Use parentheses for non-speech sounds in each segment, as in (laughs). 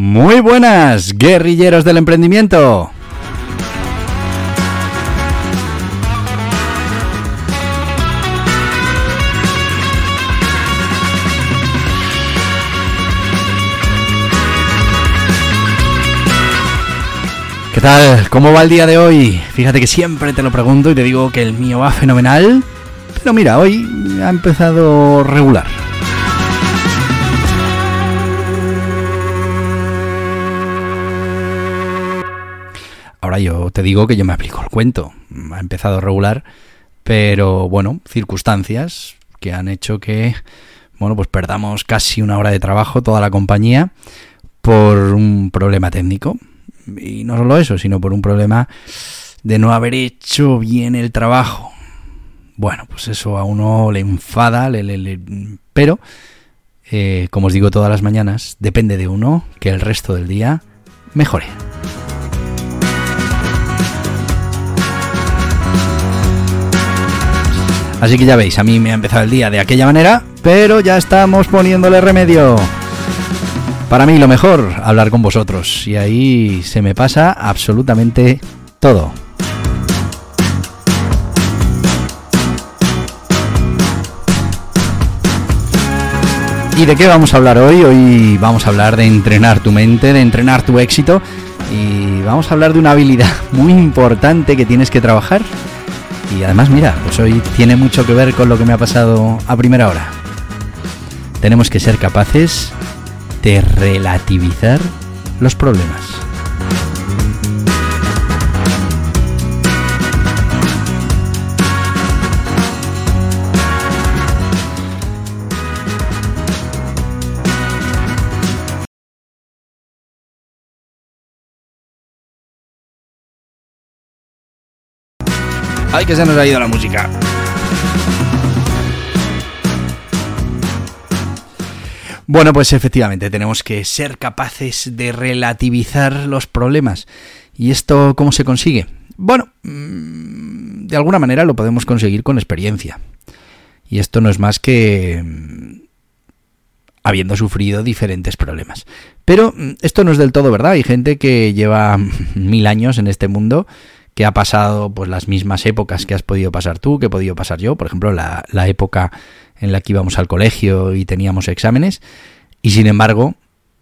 Muy buenas, guerrilleros del emprendimiento. ¿Qué tal? ¿Cómo va el día de hoy? Fíjate que siempre te lo pregunto y te digo que el mío va fenomenal. Pero mira, hoy ha empezado regular. Ahora yo te digo que yo me aplico el cuento. Ha empezado regular, pero bueno, circunstancias que han hecho que, bueno, pues perdamos casi una hora de trabajo toda la compañía por un problema técnico. Y no solo eso, sino por un problema de no haber hecho bien el trabajo. Bueno, pues eso a uno le enfada, le, pero, eh, como os digo todas las mañanas, depende de uno que el resto del día mejore. Así que ya veis, a mí me ha empezado el día de aquella manera, pero ya estamos poniéndole remedio. Para mí lo mejor, hablar con vosotros. Y ahí se me pasa absolutamente todo. ¿Y de qué vamos a hablar hoy? Hoy vamos a hablar de entrenar tu mente, de entrenar tu éxito y vamos a hablar de una habilidad (laughs) muy importante que tienes que trabajar. Y además, mira, pues hoy tiene mucho que ver con lo que me ha pasado a primera hora. Tenemos que ser capaces de relativizar los problemas. Ay, que se nos ha ido la música. Bueno, pues efectivamente tenemos que ser capaces de relativizar los problemas. ¿Y esto cómo se consigue? Bueno, mm, de alguna manera lo podemos conseguir con experiencia. Y esto no es más que mm, habiendo sufrido diferentes problemas. Pero mm, esto no es del todo verdad. Hay gente que lleva (laughs) mil años en este mundo que ha pasado pues las mismas épocas que has podido pasar tú, que he podido pasar yo, por ejemplo, la, la época en la que íbamos al colegio y teníamos exámenes, y sin embargo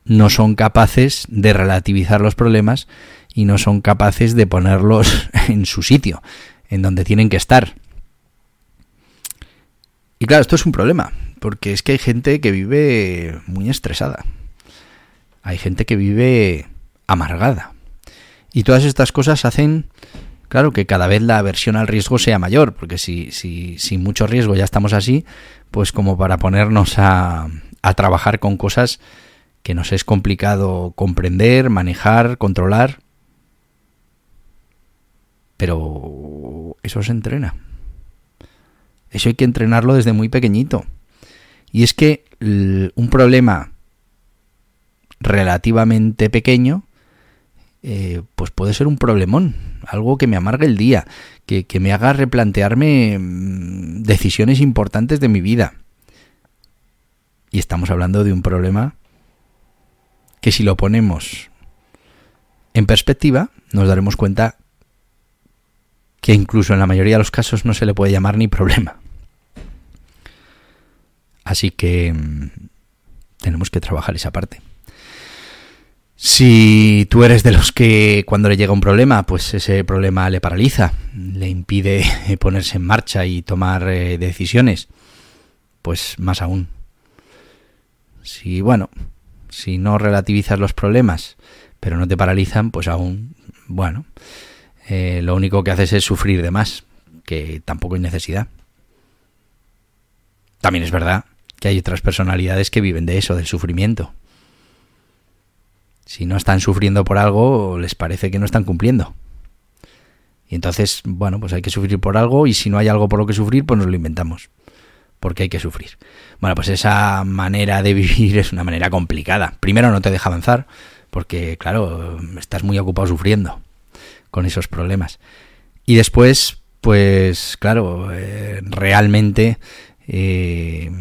no son capaces de relativizar los problemas y no son capaces de ponerlos (laughs) en su sitio, en donde tienen que estar. Y claro, esto es un problema, porque es que hay gente que vive muy estresada. Hay gente que vive amargada. Y todas estas cosas hacen claro, que cada vez la aversión al riesgo sea mayor, porque si, si sin mucho riesgo ya estamos así, pues como para ponernos a, a trabajar con cosas que nos es complicado comprender, manejar, controlar. Pero eso se entrena. Eso hay que entrenarlo desde muy pequeñito. Y es que un problema relativamente pequeño eh, pues puede ser un problemón, algo que me amargue el día, que, que me haga replantearme mm, decisiones importantes de mi vida. Y estamos hablando de un problema que si lo ponemos en perspectiva, nos daremos cuenta que incluso en la mayoría de los casos no se le puede llamar ni problema. Así que mm, tenemos que trabajar esa parte. Si tú eres de los que cuando le llega un problema, pues ese problema le paraliza, le impide (laughs) ponerse en marcha y tomar eh, decisiones, pues más aún. Si, bueno, si no relativizas los problemas, pero no te paralizan, pues aún, bueno, eh, lo único que haces es sufrir de más, que tampoco hay necesidad. También es verdad que hay otras personalidades que viven de eso, del sufrimiento. Si no están sufriendo por algo, les parece que no están cumpliendo. Y entonces, bueno, pues hay que sufrir por algo y si no hay algo por lo que sufrir, pues nos lo inventamos. Porque hay que sufrir. Bueno, pues esa manera de (laughs) vivir es una manera complicada. Primero no te deja avanzar, porque claro, estás muy ocupado sufriendo con esos problemas. Y después, pues claro, eh, realmente eh,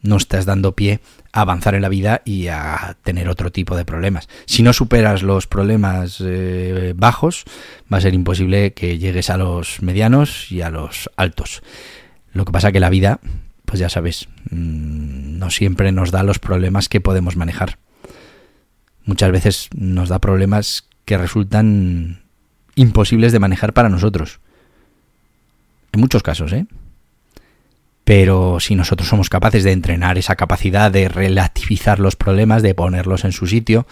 no estás dando pie a avanzar en la vida y a tener otro tipo de problemas. Si no superas los problemas eh, bajos, va a ser imposible que llegues a los medianos y a los altos. Lo que pasa que la vida, pues ya sabes, mm, no siempre nos da los problemas que podemos manejar. Muchas veces nos da problemas que resultan imposibles de manejar para nosotros. En muchos casos, ¿eh? Pero si nosotros somos capaces de entrenar esa capacidad de relativizar los problemas, de ponerlos en su sitio,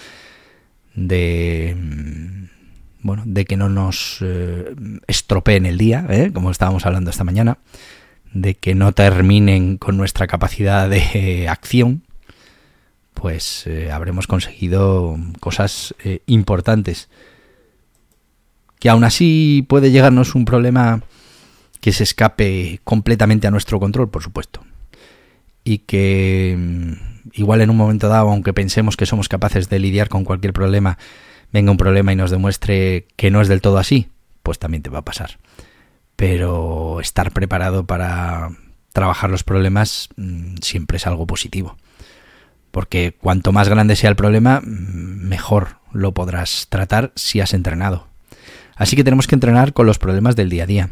de mm, bueno, de que no nos eh, estropeen el día, ¿eh? como estábamos hablando esta mañana, de que no terminen con nuestra capacidad de acción, pues eh, habremos conseguido cosas importantes. Que aún así puede llegarnos un problema que se escape completamente a nuestro control, por supuesto. Y que mm, igual en un momento dado, aunque pensemos que somos capaces de lidiar con cualquier problema, venga un problema y nos demuestre que no es del todo así, pues también te va a pasar. Pero estar preparado para trabajar los problemas mm, siempre es algo positivo. Porque cuanto más grande sea el problema, mm, mejor lo podrás tratar si has entrenado. Así que tenemos que entrenar con los problemas del día a día.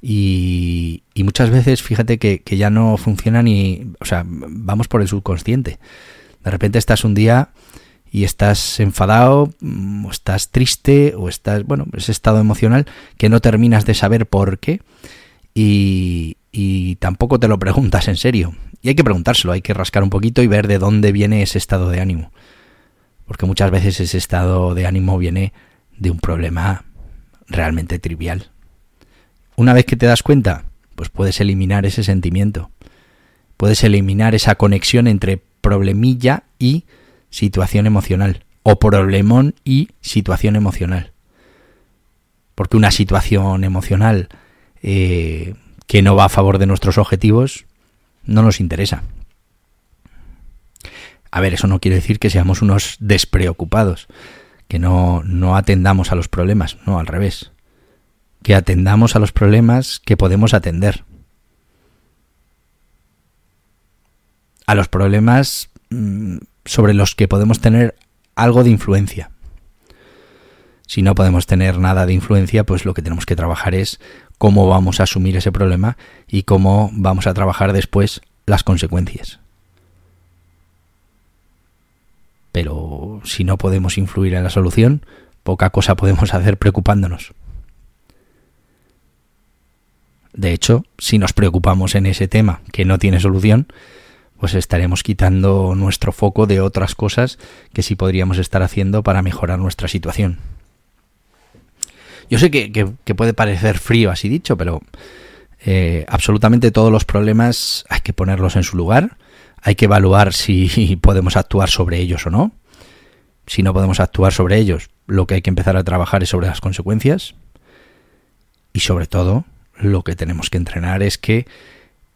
Y, muchas veces, fíjate que, ya no funciona ni. O sea, vamos por el subconsciente. De repente estás un día y estás enfadado, mm, o estás triste, o estás. Bueno, ese estado emocional que no terminas de saber por qué. Y, y tampoco te lo (laughs) preguntas en serio. Y hay que preguntárselo, hay que rascar un poquito y ver de dónde viene ese estado de ánimo. Porque muchas veces ese estado de ánimo viene de un problema realmente trivial una vez que te das cuenta, pues puedes eliminar ese sentimiento. Puedes eliminar esa conexión entre problemilla y situación emocional. O problemón y situación emocional. Porque una situación emocional eh, que no va a favor de nuestros objetivos no nos interesa. A ver, eso no quiere decir que seamos unos despreocupados, que no, no atendamos a los problemas, no, al revés que atendamos a los problemas que podemos atender. A los problemas mm, sobre los que podemos tener algo de influencia. Si no podemos tener nada de influencia, pues lo que tenemos que trabajar es cómo vamos a asumir ese problema y cómo vamos a trabajar después las consecuencias. Pero si no podemos influir en la solución, poca cosa podemos hacer preocupándonos. De hecho, si nos preocupamos en ese tema que no tiene solución, pues estaremos quitando nuestro foco de otras cosas que sí podríamos estar haciendo para mejorar nuestra situación. Yo sé que, puede parecer frío así dicho, pero eh, absolutamente todos los problemas hay que ponerlos en su lugar, hay que evaluar si (laughs) podemos actuar sobre ellos o no. Si no podemos actuar sobre ellos, lo que hay que empezar a trabajar es sobre las consecuencias. Y sobre todo, lo que tenemos que entrenar es que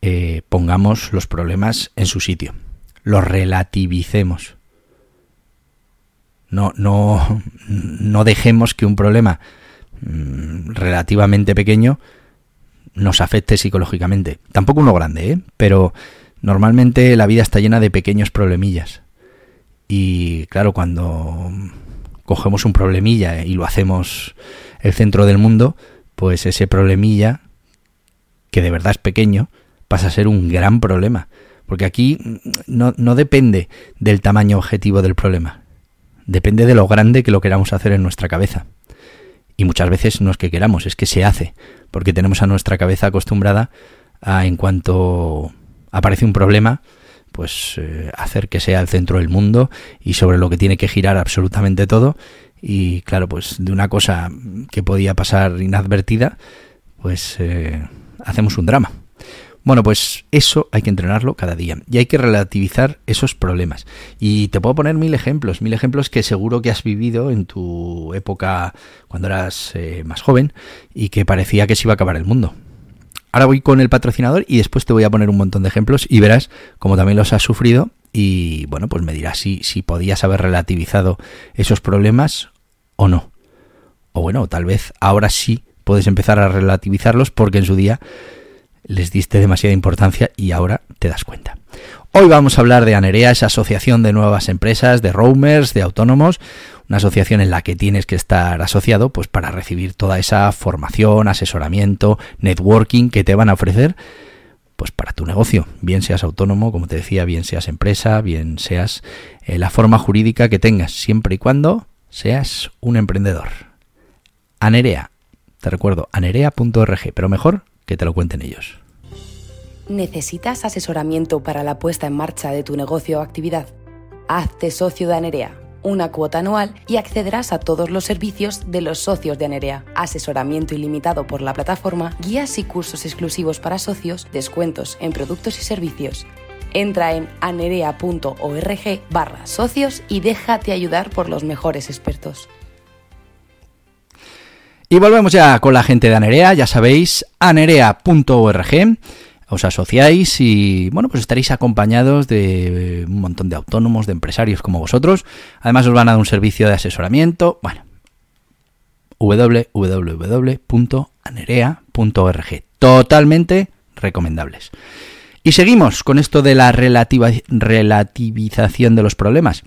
eh, pongamos los problemas en su sitio, los relativicemos. No, no, no dejemos que un problema mm, relativamente pequeño nos afecte psicológicamente. Tampoco uno grande, ¿eh? pero normalmente la vida está llena de pequeños problemillas. Y claro, cuando cogemos un problemilla y lo hacemos el centro del mundo, pues ese problemilla que de verdad es pequeño, pasa a ser un gran problema. Porque aquí no, no depende del tamaño objetivo del problema. Depende de lo grande que lo queramos hacer en nuestra cabeza. Y muchas veces no es que queramos, es que se hace. Porque tenemos a nuestra cabeza acostumbrada a en cuanto aparece un problema, pues eh, hacer que sea el centro del mundo y sobre lo que tiene que girar absolutamente todo. Y claro, pues de una cosa que podía pasar inadvertida, pues eh, hacemos un drama. Bueno, pues eso hay que entrenarlo cada día y hay que relativizar esos problemas. Y te puedo poner mil ejemplos, mil ejemplos que seguro que has vivido en tu época cuando eras eh, más joven y que parecía que se iba a acabar el mundo. Ahora voy con el patrocinador y después te voy a poner un montón de ejemplos y verás cómo también los has sufrido y bueno, pues me dirás si, si podías haber relativizado esos problemas o no. O bueno, tal vez ahora sí puedes empezar a relativizarlos porque en su día les diste demasiada importancia y ahora te das cuenta. Hoy vamos a hablar de ANEREA, esa asociación de nuevas empresas, de roamers, de autónomos, una asociación en la que tienes que estar asociado pues para recibir toda esa formación, asesoramiento, networking que te van a ofrecer pues para tu negocio, bien seas autónomo, como te decía, bien seas empresa, bien seas eh, la forma jurídica que tengas, siempre y cuando seas un emprendedor. Anerea, te recuerdo, anerea.org, pero mejor que te lo cuenten ellos. ¿Necesitas asesoramiento para la puesta en marcha de tu negocio o actividad? Hazte socio de Anerea, una cuota anual y accederás a todos los servicios de los socios de Anerea. Asesoramiento ilimitado por la plataforma, guías y cursos exclusivos para socios, descuentos en productos y servicios. Entra en anerea.org barra socios y déjate ayudar por los mejores expertos. Y volvemos ya con la gente de Anerea, ya sabéis, anerea.org. Os asociáis y, bueno, pues estaréis acompañados de un montón de autónomos, de empresarios como vosotros. Además os van a dar un servicio de asesoramiento. Bueno, www.anerea.org. Totalmente recomendables. Y seguimos con esto de la relativización de los problemas.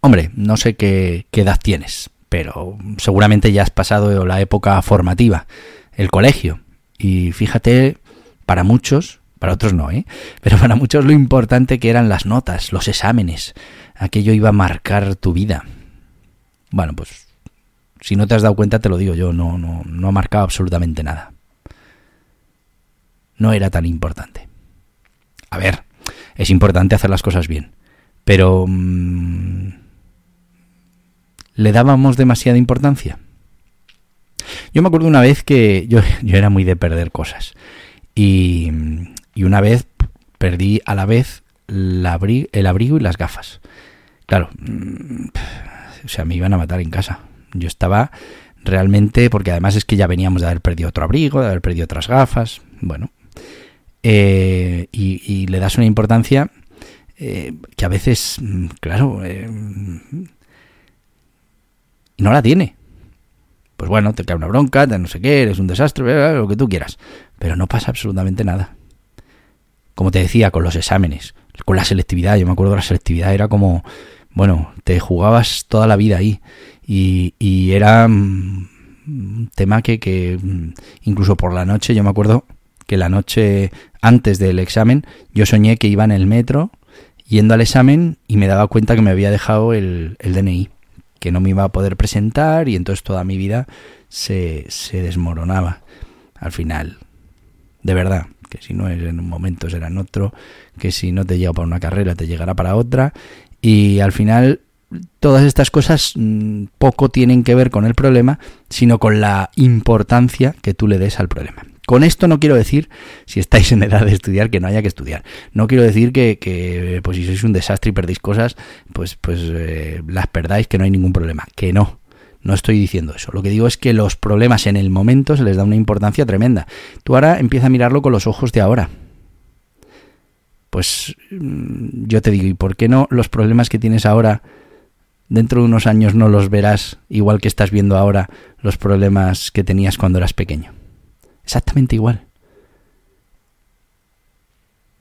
Hombre, no sé qué edad tienes, pero seguramente ya has pasado la época formativa, el colegio. Y fíjate, para muchos, para otros no, ¿eh? (laughs) pero para muchos lo importante que eran las notas, los exámenes. Aquello iba a marcar tu vida. Bueno, pues si no te has dado cuenta, te lo digo yo, no, no, no ha marcado absolutamente nada. No era tan importante. A ver, es importante hacer las cosas bien, pero... Mmm, ¿Le dábamos demasiada importancia? Yo me acuerdo una vez que (laughs) yo, era muy de perder cosas. Y, una vez perdí a la vez el abrigo y las gafas. Claro, mm, o sea, me iban a matar en casa. Yo estaba realmente, porque además es que ya veníamos de haber perdido otro abrigo, de haber perdido otras gafas. Bueno, eh, y, le das una importancia eh, que a veces, mm, claro, eh, y no la tiene. Pues bueno, te cae una bronca, te no sé qué, eres un desastre, lo que tú quieras. Pero no pasa absolutamente nada. Como te decía, con los exámenes, con la selectividad, yo me acuerdo de la selectividad, era como, bueno, te jugabas toda la vida ahí. Y, y era mm, un tema que, que mm, incluso por la noche, yo me acuerdo que la noche antes del examen yo soñé que iba en el metro yendo al examen y me daba cuenta que me había dejado el, el DNI que no me iba a poder presentar y entonces toda mi vida se, se desmoronaba al final. De verdad, que si no es en un momento será en otro, que si no te llega para una carrera te llegará para otra y al final todas estas cosas mm, poco tienen que ver con el problema, sino con la importancia que tú le des al problema. Con esto no quiero decir, si estáis en edad de estudiar, que no haya que estudiar. No quiero decir que, pues si sois un desastre y perdéis cosas, pues, pues eh, las perdáis, que no hay ningún problema. Que no. No estoy diciendo eso. Lo que digo es que los problemas en el momento se les da una importancia tremenda. Tú ahora empieza a mirarlo con los ojos de ahora. Pues mm, yo te digo, ¿y por qué no los problemas que tienes ahora dentro de unos años no los verás igual que estás viendo ahora los problemas que tenías cuando eras pequeño? Exactamente igual.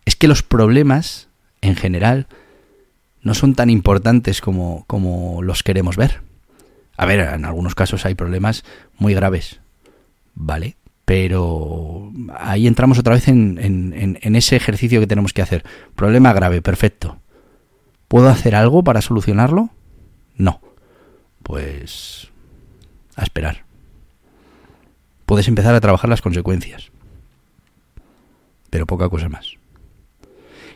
Es que los problemas, en general, no son tan importantes como, como los queremos ver. A ver, en algunos casos hay problemas muy graves, ¿vale? Pero ahí entramos otra vez en, en, en, ese ejercicio que tenemos que hacer. Problema grave, perfecto. ¿Puedo hacer algo para solucionarlo? No. Pues a esperar puedes empezar a trabajar las consecuencias. Pero poca cosa más.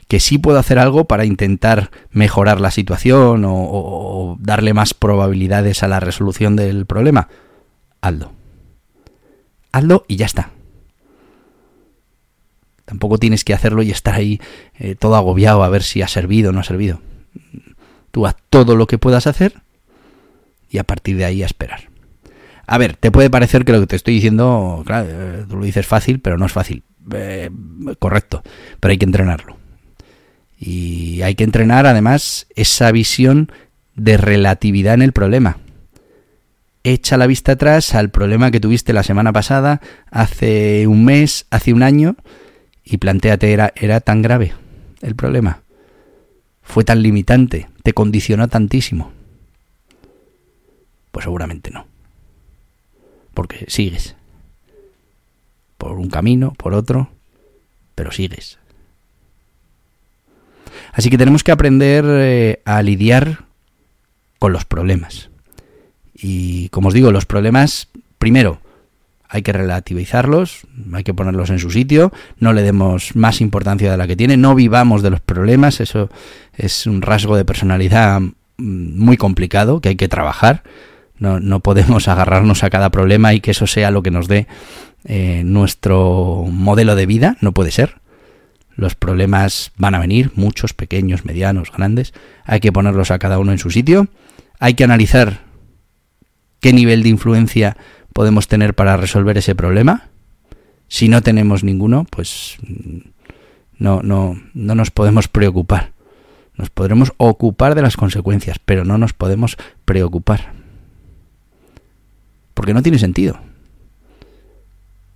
Que sí puedo hacer algo para intentar mejorar la situación o, darle más probabilidades a la resolución del problema. Hazlo. Hazlo y ya está. Tampoco tienes que hacerlo y estar ahí eh, todo agobiado a ver si ha servido o no ha servido. Tú haz todo lo que puedas hacer y a partir de ahí a esperar. A ver, te puede parecer que lo que te estoy diciendo, claro, eh, tú lo dices fácil, pero no es fácil. Eh, correcto, pero hay que entrenarlo. Y hay que entrenar además esa visión de relatividad en el problema. Echa la vista atrás al problema que tuviste la semana pasada, hace un mes, hace un año, y planteate, ¿era, era tan grave el problema? ¿Fue tan limitante? ¿Te condicionó tantísimo? Pues seguramente no. Porque sigues. Por un camino, por otro, pero sigues. Así que tenemos que aprender eh, a lidiar con los problemas. Y como os digo, los problemas, primero, hay que relativizarlos, hay que ponerlos en su sitio, no le demos más importancia de la que tiene, no vivamos de los problemas, eso es un rasgo de personalidad mm, muy complicado que hay que trabajar. No, no podemos (laughs) agarrarnos a cada problema y que eso sea lo que nos dé eh, nuestro modelo de vida, no puede ser. Los problemas van a venir, muchos, pequeños, medianos, grandes. Hay que ponerlos a cada uno en su sitio. Hay que analizar qué nivel de influencia podemos tener para resolver ese problema. Si no tenemos ninguno, pues no, no, no nos podemos preocupar. Nos podremos ocupar de las consecuencias, pero no nos podemos preocupar. Porque no tiene sentido.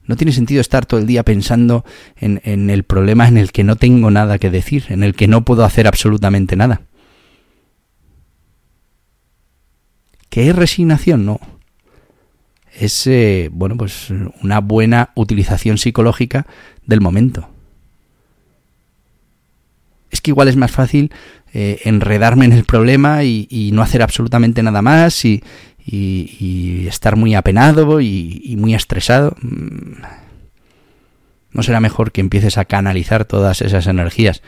No tiene sentido estar todo el día pensando en, en, el problema en el que no tengo nada que decir, en el que no puedo hacer absolutamente nada. ¿Qué es resignación? No es eh, bueno pues una buena utilización psicológica del momento. Es que igual es más fácil eh, enredarme en el problema y, no hacer absolutamente nada más y, estar muy apenado y, muy estresado. Mm. ¿No será mejor que empieces a canalizar todas esas energías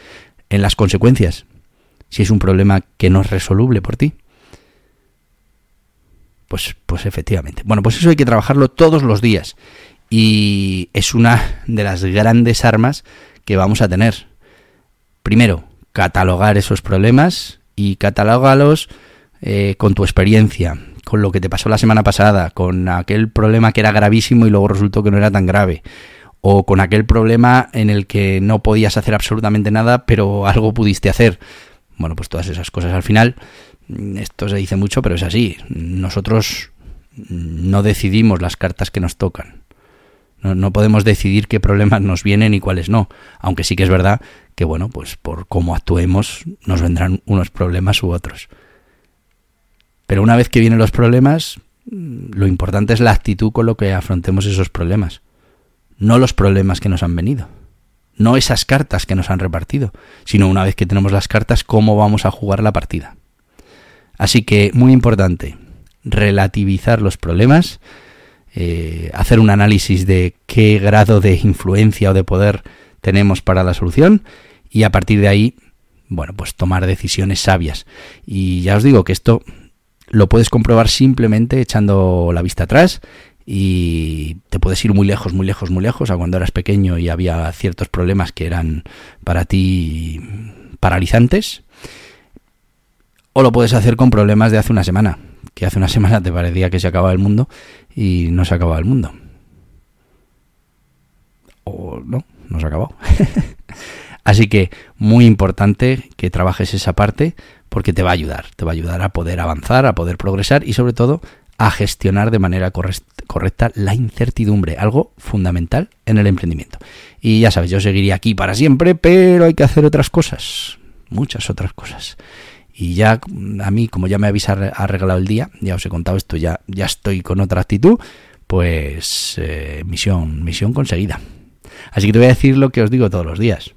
en las consecuencias si es un problema que no es resoluble por ti? Pues, pues efectivamente. Bueno, pues eso hay que trabajarlo todos los días. Y es una de las grandes armas que vamos a tener. Primero, catalogar esos problemas y catalógalos eh, con tu experiencia, con lo que te pasó la semana pasada, con aquel problema que era gravísimo y luego resultó que no era tan grave, o con aquel problema en el que no podías hacer absolutamente nada, pero algo pudiste hacer. Bueno, pues todas esas cosas al final esto se dice mucho, pero es así. Nosotros no decidimos las cartas que nos tocan. No, podemos decidir qué problemas nos vienen y cuáles no. Aunque sí que es verdad que, bueno, pues por cómo actuemos nos vendrán unos problemas u otros. Pero una vez que vienen los problemas, lo importante es la actitud con lo que afrontemos esos problemas. No los problemas que nos han venido. No esas cartas que nos han repartido. Sino una vez que tenemos las cartas, cómo vamos a jugar la partida. Así que, muy importante, relativizar los problemas, eh, hacer un análisis de qué grado de influencia o de poder tenemos para la solución y a partir de ahí, bueno, pues tomar decisiones sabias. Y ya os digo que esto lo puedes comprobar simplemente echando la vista atrás y te puedes ir muy lejos, muy lejos, muy lejos a cuando eras pequeño y había ciertos problemas que eran para ti paralizantes o lo puedes hacer con problemas de hace una semana, que hace una (laughs) semana te parecía que se acababa el mundo y no se acababa el mundo. O no, no se ha acabado. (laughs) Así que muy importante que trabajes esa parte porque te va a ayudar, te va a ayudar a poder avanzar, a poder progresar y sobre todo a gestionar de manera correcta la incertidumbre, algo fundamental en el emprendimiento. Y ya sabes, yo seguiría aquí para siempre, pero hay que hacer otras cosas, muchas otras cosas. Y ya a mí, como ya me habéis arreglado el día, ya os he contado esto, ya, ya estoy con otra actitud, pues eh, misión, misión conseguida. Así que te voy a decir lo que os digo todos los días.